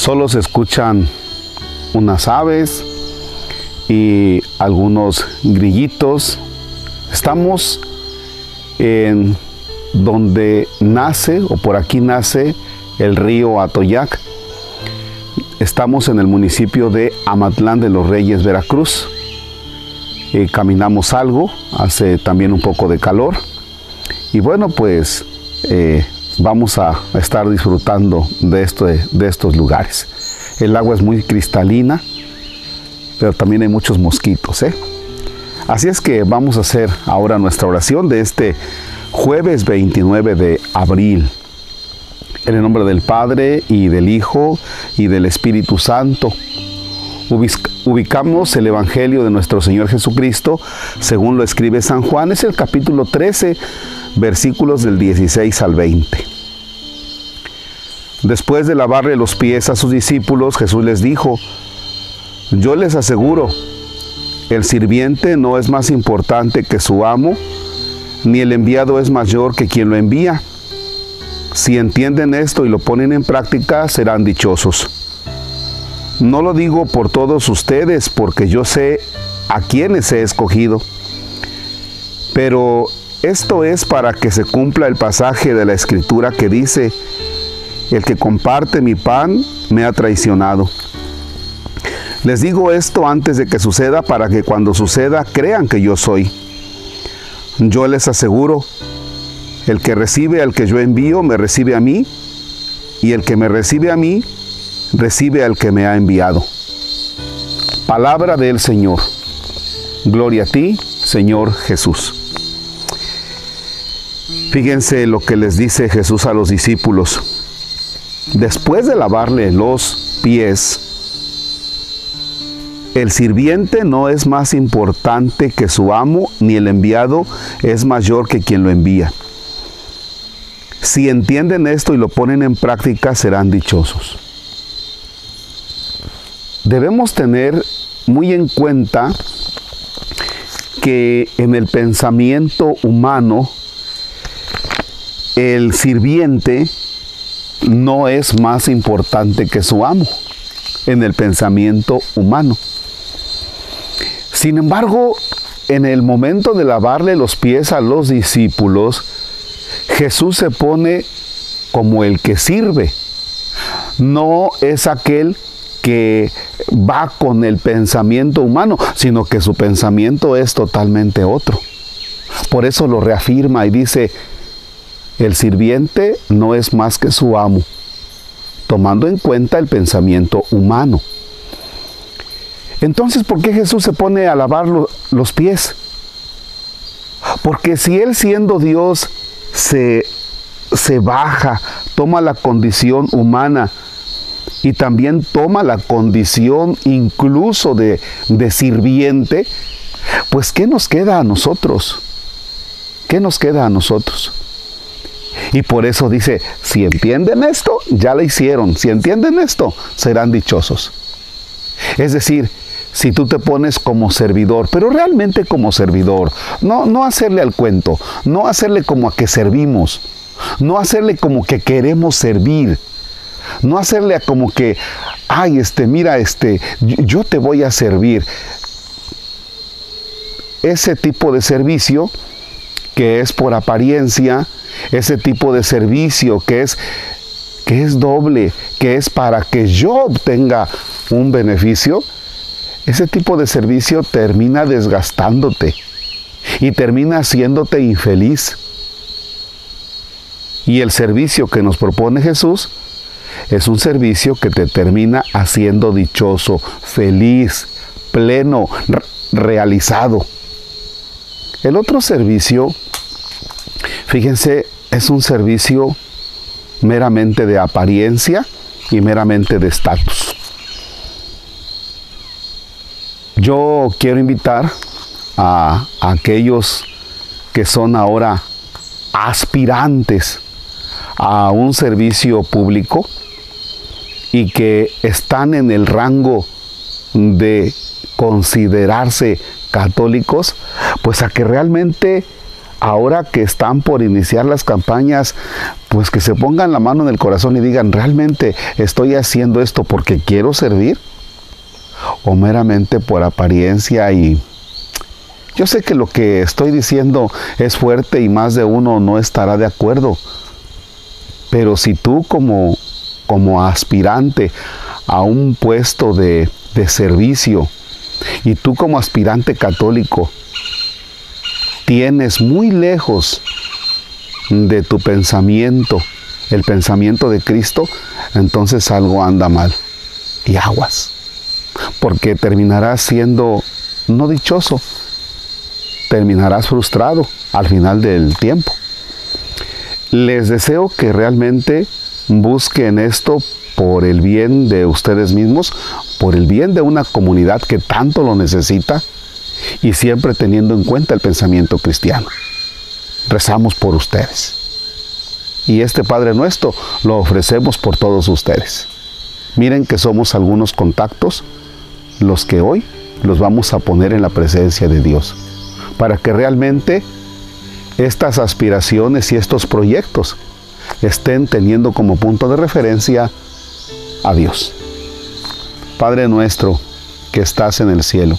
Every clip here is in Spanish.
Solo se escuchan unas aves y algunos grillitos. Estamos en donde nace o por aquí nace el río Atoyac. Estamos en el municipio de Amatlán de los Reyes, Veracruz. Eh, caminamos algo, hace también un poco de calor. Y bueno, pues eh, vamos a estar disfrutando de, de estos lugares. El agua es muy cristalina, pero también hay muchos mosquitos. ¿eh? Así es que vamos a hacer ahora nuestra oración de este jueves 29 de abril. En el nombre del Padre y del Hijo y del Espíritu Santo. Ubicamos el Evangelio de nuestro Señor Jesucristo según lo escribe San Juan. Es el capítulo 13, versículos del 16 al 20. Después de lavarle los pies a sus discípulos, Jesús les dijo, yo les aseguro, el sirviente no es más importante que su amo, ni el enviado es mayor que quien lo envía. Si entienden esto y lo ponen en práctica, serán dichosos. No lo digo por todos ustedes, porque yo sé a quienes he escogido. Pero esto es para que se cumpla el pasaje de la escritura que dice, el que comparte mi pan me ha traicionado. Les digo esto antes de que suceda para que cuando suceda crean que yo soy. Yo les aseguro, el que recibe al que yo envío, me recibe a mí, y el que me recibe a mí, recibe al que me ha enviado. Palabra del Señor. Gloria a ti, Señor Jesús. Fíjense lo que les dice Jesús a los discípulos. Después de lavarle los pies, el sirviente no es más importante que su amo, ni el enviado es mayor que quien lo envía. Si entienden esto y lo ponen en práctica, serán dichosos. Debemos tener muy en cuenta que en el pensamiento humano, el sirviente no es más importante que su amo en el pensamiento humano. Sin embargo, en el momento de lavarle los pies a los discípulos, Jesús se pone como el que sirve. No es aquel que va con el pensamiento humano, sino que su pensamiento es totalmente otro. Por eso lo reafirma y dice, el sirviente no es más que su amo, tomando en cuenta el pensamiento humano. Entonces, ¿por qué Jesús se pone a lavar los pies? Porque si Él siendo Dios se, se baja, toma la condición humana y también toma la condición incluso de, de sirviente, pues ¿qué nos queda a nosotros? ¿Qué nos queda a nosotros? Y por eso dice, si entienden esto, ya lo hicieron. Si entienden esto, serán dichosos. Es decir, si tú te pones como servidor, pero realmente como servidor, no, no hacerle al cuento, no hacerle como a que servimos, no hacerle como que queremos servir, no hacerle a como que, ay, este, mira, este, yo te voy a servir. Ese tipo de servicio que es por apariencia, ese tipo de servicio que es que es doble, que es para que yo obtenga un beneficio, ese tipo de servicio termina desgastándote y termina haciéndote infeliz. Y el servicio que nos propone Jesús es un servicio que te termina haciendo dichoso, feliz, pleno, realizado. El otro servicio, fíjense, es un servicio meramente de apariencia y meramente de estatus. Yo quiero invitar a, aquellos que son ahora aspirantes a un servicio público y que están en el rango de considerarse católicos, pues a que realmente ahora que están por iniciar las campañas, pues que se pongan la mano en el corazón y digan, ¿realmente estoy haciendo esto porque quiero servir? ¿O meramente por apariencia y... Yo sé que lo que estoy diciendo es fuerte y más de uno no estará de acuerdo, pero si tú como, como aspirante a un puesto de, de servicio y tú como aspirante católico tienes muy lejos de tu pensamiento, el pensamiento de Cristo, entonces algo anda mal y aguas, porque terminarás siendo no dichoso, terminarás frustrado al final del tiempo. Les deseo que realmente busquen esto por el bien de ustedes mismos, por el bien de una comunidad que tanto lo necesita y siempre teniendo en cuenta el pensamiento cristiano. Rezamos por ustedes. Y este Padre nuestro lo ofrecemos por todos ustedes. Miren que somos algunos contactos los que hoy los vamos a poner en la presencia de Dios, para que realmente estas aspiraciones y estos proyectos estén teniendo como punto de referencia a Dios. Padre nuestro que estás en el cielo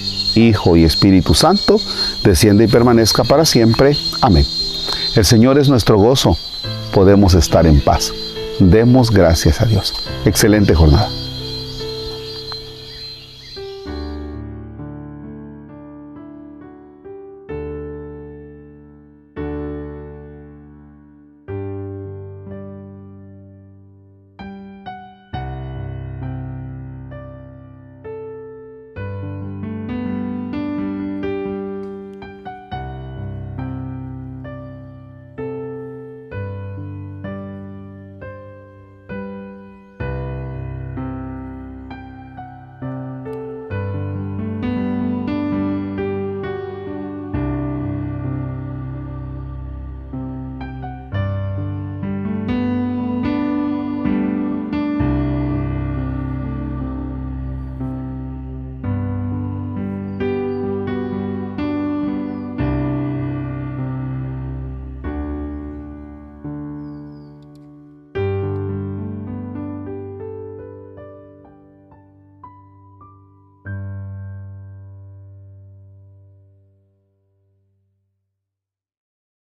Hijo y Espíritu Santo, desciende y permanezca para siempre. Amén. El Señor es nuestro gozo, podemos estar en paz. Demos gracias a Dios. Excelente jornada.